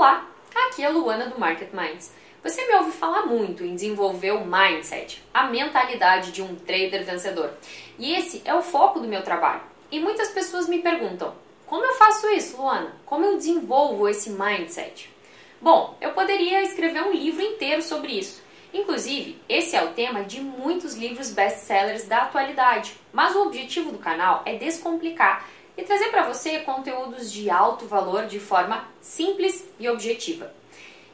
Olá, aqui é a Luana do Market Minds. Você me ouve falar muito em desenvolver o mindset, a mentalidade de um trader vencedor. E esse é o foco do meu trabalho. E muitas pessoas me perguntam: como eu faço isso, Luana? Como eu desenvolvo esse mindset? Bom, eu poderia escrever um livro inteiro sobre isso. Inclusive, esse é o tema de muitos livros best-sellers da atualidade. Mas o objetivo do canal é descomplicar e trazer para você conteúdos de alto valor de forma simples e objetiva.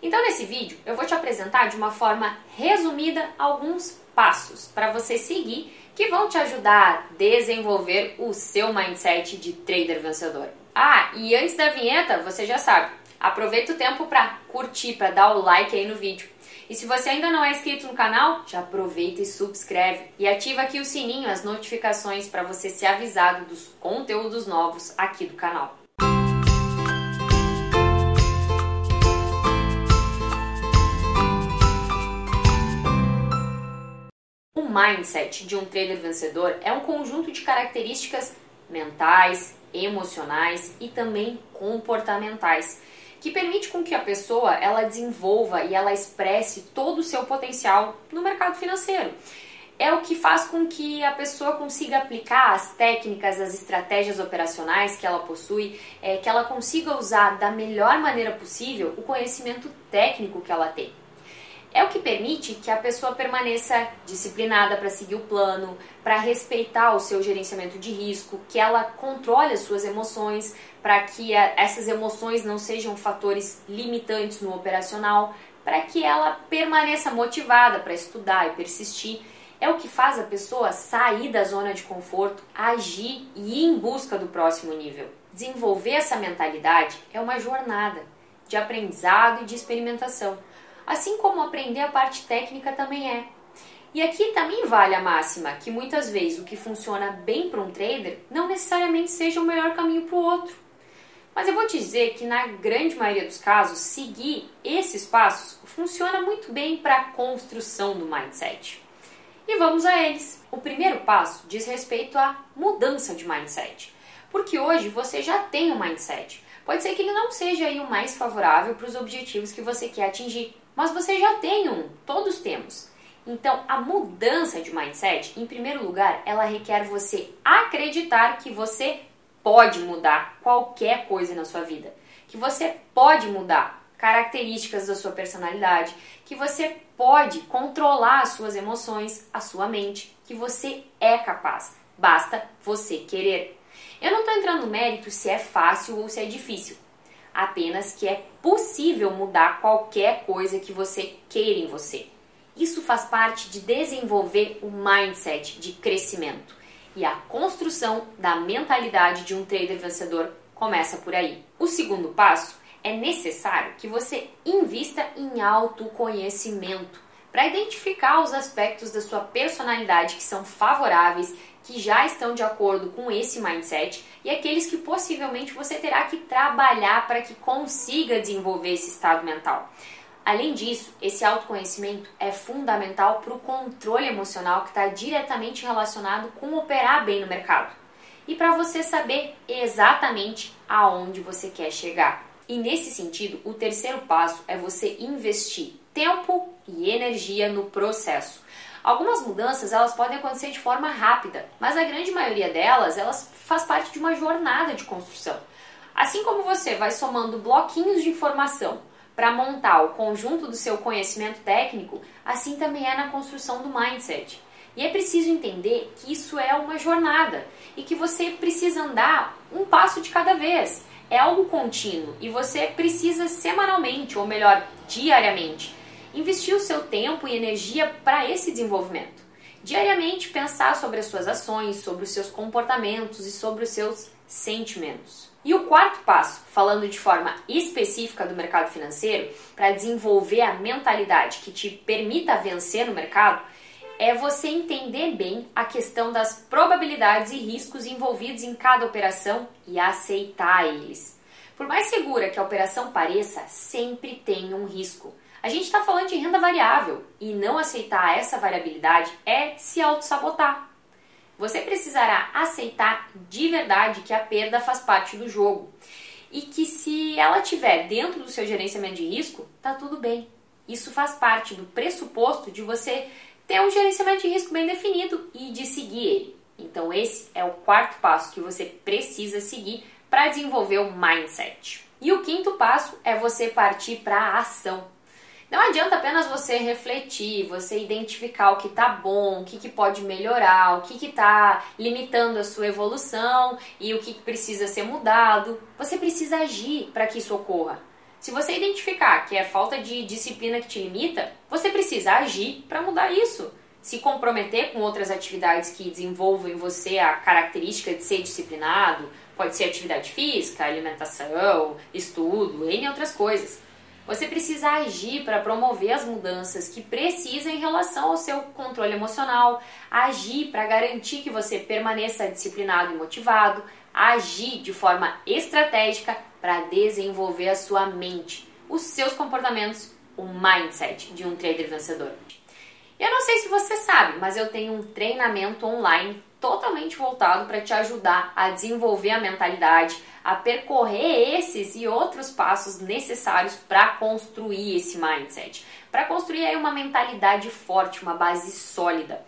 Então, nesse vídeo, eu vou te apresentar de uma forma resumida alguns passos para você seguir que vão te ajudar a desenvolver o seu mindset de trader vencedor. Ah, e antes da vinheta, você já sabe, aproveita o tempo para curtir, para dar o like aí no vídeo. E se você ainda não é inscrito no canal, já aproveita e subscreve e ativa aqui o sininho, as notificações para você ser avisado dos conteúdos novos aqui do canal. O mindset de um trader vencedor é um conjunto de características mentais, emocionais e também comportamentais que permite com que a pessoa ela desenvolva e ela expresse todo o seu potencial no mercado financeiro. É o que faz com que a pessoa consiga aplicar as técnicas, as estratégias operacionais que ela possui, é, que ela consiga usar da melhor maneira possível o conhecimento técnico que ela tem é o que permite que a pessoa permaneça disciplinada para seguir o plano, para respeitar o seu gerenciamento de risco, que ela controle as suas emoções, para que essas emoções não sejam fatores limitantes no operacional, para que ela permaneça motivada para estudar e persistir. É o que faz a pessoa sair da zona de conforto, agir e ir em busca do próximo nível. Desenvolver essa mentalidade é uma jornada de aprendizado e de experimentação assim como aprender a parte técnica também é. E aqui também vale a máxima que muitas vezes o que funciona bem para um trader não necessariamente seja o melhor caminho para o outro. Mas eu vou te dizer que na grande maioria dos casos, seguir esses passos funciona muito bem para a construção do mindset. E vamos a eles. O primeiro passo diz respeito à mudança de mindset. Porque hoje você já tem um mindset. Pode ser que ele não seja aí o mais favorável para os objetivos que você quer atingir, mas você já tem um, todos temos. Então, a mudança de mindset, em primeiro lugar, ela requer você acreditar que você pode mudar qualquer coisa na sua vida, que você pode mudar características da sua personalidade, que você pode controlar as suas emoções, a sua mente, que você é capaz. Basta você querer. Eu não estou entrando no mérito se é fácil ou se é difícil apenas que é possível mudar qualquer coisa que você queira em você. Isso faz parte de desenvolver o mindset de crescimento. E a construção da mentalidade de um trader vencedor começa por aí. O segundo passo é necessário que você invista em autoconhecimento para identificar os aspectos da sua personalidade que são favoráveis que já estão de acordo com esse mindset e aqueles que possivelmente você terá que trabalhar para que consiga desenvolver esse estado mental. Além disso, esse autoconhecimento é fundamental para o controle emocional que está diretamente relacionado com operar bem no mercado e para você saber exatamente aonde você quer chegar. E nesse sentido, o terceiro passo é você investir tempo e energia no processo. Algumas mudanças elas podem acontecer de forma rápida, mas a grande maioria delas elas faz parte de uma jornada de construção. Assim como você vai somando bloquinhos de informação para montar o conjunto do seu conhecimento técnico, assim também é na construção do mindset. E é preciso entender que isso é uma jornada e que você precisa andar um passo de cada vez. É algo contínuo e você precisa semanalmente, ou melhor, diariamente, investir o seu tempo e energia para esse desenvolvimento. Diariamente pensar sobre as suas ações, sobre os seus comportamentos e sobre os seus sentimentos. E o quarto passo, falando de forma específica do mercado financeiro, para desenvolver a mentalidade que te permita vencer no mercado, é você entender bem a questão das probabilidades e riscos envolvidos em cada operação e aceitar eles. Por mais segura que a operação pareça, sempre tem um risco. A gente está falando de renda variável e não aceitar essa variabilidade é se auto-sabotar. Você precisará aceitar de verdade que a perda faz parte do jogo. e que se ela tiver dentro do seu gerenciamento de risco, tá tudo bem. Isso faz parte do pressuposto de você ter um gerenciamento de risco bem definido e de seguir ele. Então esse é o quarto passo que você precisa seguir para desenvolver o mindset. E o quinto passo é você partir para a ação. Não adianta apenas você refletir, você identificar o que está bom, o que, que pode melhorar, o que está limitando a sua evolução e o que, que precisa ser mudado. Você precisa agir para que isso ocorra. Se você identificar que é falta de disciplina que te limita, você precisa agir para mudar isso. Se comprometer com outras atividades que desenvolvam em você a característica de ser disciplinado, pode ser atividade física, alimentação, estudo, entre outras coisas. Você precisa agir para promover as mudanças que precisa em relação ao seu controle emocional, agir para garantir que você permaneça disciplinado e motivado, agir de forma estratégica para desenvolver a sua mente, os seus comportamentos, o mindset de um trader vencedor. Eu não sei se você sabe, mas eu tenho um treinamento online totalmente voltado para te ajudar a desenvolver a mentalidade, a percorrer esses e outros passos necessários para construir esse mindset, para construir aí uma mentalidade forte, uma base sólida.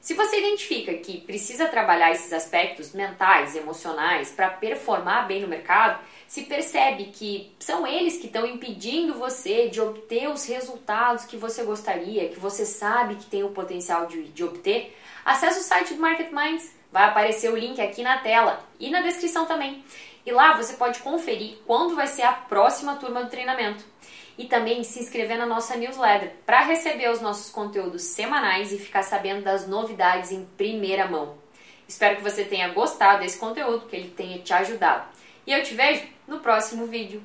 Se você identifica que precisa trabalhar esses aspectos mentais, emocionais para performar bem no mercado, se percebe que são eles que estão impedindo você de obter os resultados que você gostaria, que você sabe que tem o potencial de, de obter, acesse o site do Market Minds, vai aparecer o link aqui na tela e na descrição também. E lá você pode conferir quando vai ser a próxima turma do treinamento e também se inscrever na nossa newsletter para receber os nossos conteúdos semanais e ficar sabendo das novidades em primeira mão. Espero que você tenha gostado desse conteúdo, que ele tenha te ajudado. E eu te vejo no próximo vídeo.